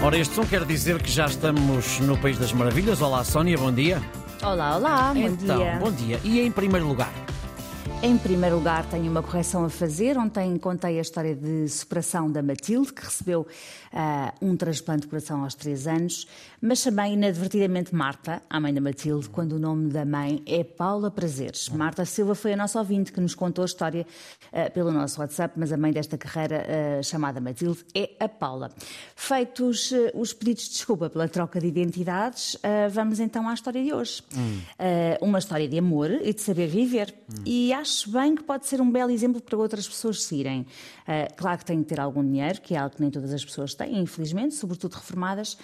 Ora, este som quer dizer que já estamos no País das Maravilhas. Olá, Sónia, bom dia. Olá, olá, bom então, dia. bom dia. E em primeiro lugar? Em primeiro lugar, tenho uma correção a fazer. Ontem contei a história de superação da Matilde, que recebeu uh, um transplante de coração aos 3 anos, mas chamei inadvertidamente Marta, a mãe da Matilde, quando o nome da mãe é Paula Prazeres. Marta Silva foi a nossa ouvinte que nos contou a história uh, pelo nosso WhatsApp, mas a mãe desta carreira uh, chamada Matilde é a Paula. Feitos os pedidos de desculpa pela troca de identidades, vamos então à história de hoje. Hum. uma história de amor e de saber viver. Hum. E acho bem que pode ser um belo exemplo para outras pessoas seguirem. Uh, claro que tem que ter algum dinheiro, que é algo que nem todas as pessoas têm, infelizmente, sobretudo reformadas, uh,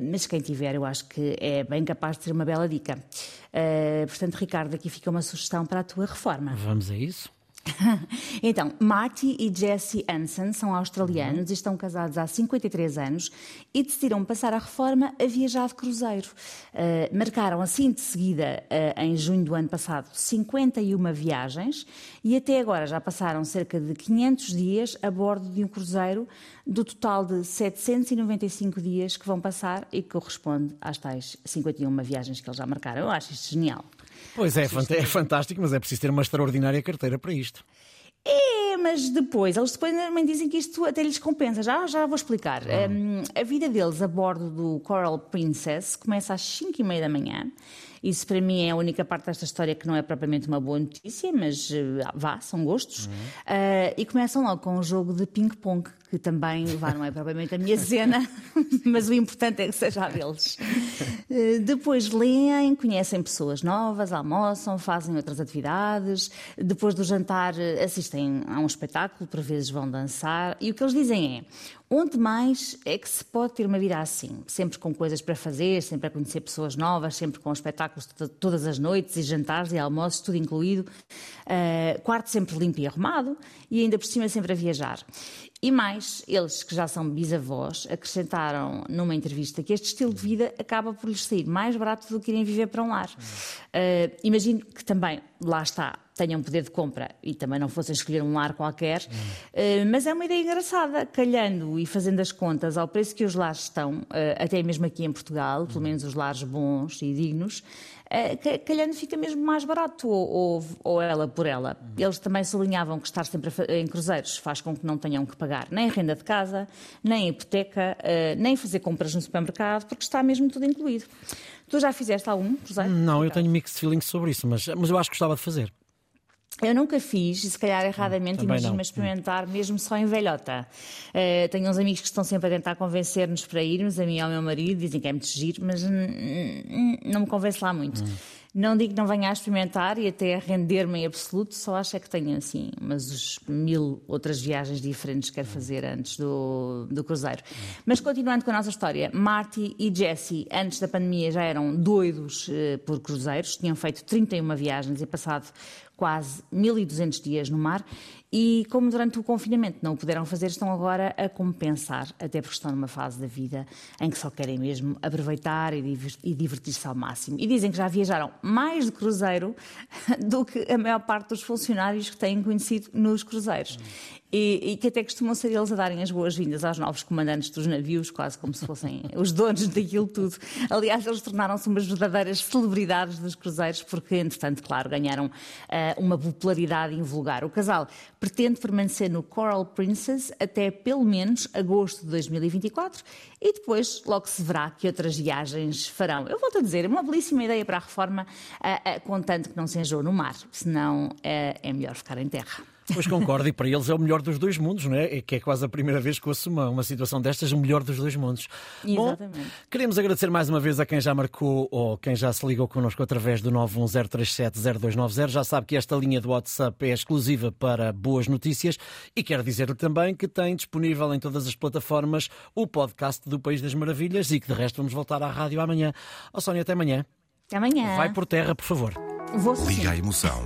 mas quem tiver, eu acho que é bem capaz de ter uma bela dica. Uh, portanto, Ricardo, aqui fica uma sugestão para a tua reforma. Vamos a isso? então, Marty e Jesse Hansen são australianos e estão casados há 53 anos e decidiram passar a reforma a viajar de cruzeiro. Uh, marcaram assim de seguida, uh, em junho do ano passado, 51 viagens e até agora já passaram cerca de 500 dias a bordo de um cruzeiro, do total de 795 dias que vão passar e que corresponde às tais 51 viagens que eles já marcaram. Eu acho isto genial. Pois é, é fantástico, mas é preciso ter uma extraordinária carteira para isto. Mas depois, eles depois também dizem que isto até lhes compensa. Já, já vou explicar. Um, a vida deles a bordo do Coral Princess começa às 5 e meia da manhã. Isso para mim é a única parte desta história que não é propriamente uma boa notícia, mas uh, vá, são gostos. Uhum. Uh, e começam logo com um jogo de ping-pong, que também vá, não é propriamente a minha cena, mas o importante é que seja a deles. Uh, depois leem, conhecem pessoas novas, almoçam, fazem outras atividades. Depois do jantar assistem a um espetáculo, por vezes vão dançar. E o que eles dizem é: Onde mais é que se pode ter uma vida assim? Sempre com coisas para fazer, sempre a conhecer pessoas novas, sempre com espetáculos todas as noites e jantares e almoços, tudo incluído. Uh, quarto sempre limpo e arrumado e ainda por cima sempre a viajar. E mais, eles que já são bisavós, acrescentaram numa entrevista que este estilo de vida acaba por lhes sair mais barato do que irem viver para um lar. Uh, imagino que também, lá está, tenham poder de compra e também não fossem escolher um lar qualquer, uh, mas é uma ideia engraçada, calhando e fazendo as contas ao preço que os lares estão, uh, até mesmo aqui em Portugal, pelo menos os lares bons e dignos, uh, calhando fica mesmo mais barato, ou, ou, ela por ela. Eles também sublinhavam que estar sempre em cruzeiros faz com que não tenham que pagar nem renda de casa, nem hipoteca, nem fazer compras no supermercado, porque está mesmo tudo incluído. Tu já fizeste algum cruzeiro? Não, eu tenho mixed feelings sobre isso, mas, mas eu acho que gostava de fazer. Eu nunca fiz, e se calhar erradamente, imagino-me experimentar mesmo só em velhota. Uh, tenho uns amigos que estão sempre a tentar convencer-nos para irmos, a mim e ao meu marido, dizem que é muito giro, mas não me convence lá muito. Hum. Não digo que não venha a experimentar e até a render-me em absoluto, só acho é que tenho assim umas mil outras viagens diferentes que quero fazer antes do, do cruzeiro. Mas continuando com a nossa história, Marty e Jesse, antes da pandemia, já eram doidos uh, por cruzeiros, tinham feito 31 viagens e passado quase 1.200 dias no mar e, como durante o confinamento não o puderam fazer, estão agora a compensar, até porque estão numa fase da vida em que só querem mesmo aproveitar e divertir-se ao máximo. E dizem que já viajaram mais de cruzeiro do que a maior parte dos funcionários que têm conhecido nos cruzeiros. E, e, que até costumam ser eles a darem as boas-vindas aos novos comandantes dos navios, quase como se fossem os donos daquilo tudo. Aliás, eles tornaram-se umas verdadeiras celebridades dos cruzeiros, porque, entretanto, claro, ganharam uh, uma popularidade invulgar. O casal pretende permanecer no Coral Princess até pelo menos agosto de 2024 e depois logo se verá que outras viagens farão. Eu volto a dizer, é uma belíssima ideia para a reforma, uh, uh, contanto que não se enjoe no mar, senão é melhor ficar em terra. Pois concordo, e para eles é o melhor dos dois mundos, não é? É que é quase a primeira vez que ouço uma, uma situação destas, o melhor dos dois mundos. Exatamente. Bom, queremos agradecer mais uma vez a quem já marcou ou quem já se ligou connosco através do 910370290. Já sabe que esta linha do WhatsApp é exclusiva para boas notícias e quero dizer-lhe também que tem disponível em todas as plataformas o podcast do País das Maravilhas e que de resto vamos voltar à rádio amanhã. Ó oh, Sónia, até amanhã. Até amanhã. Vai por terra, por favor. Vou Liga a emoção.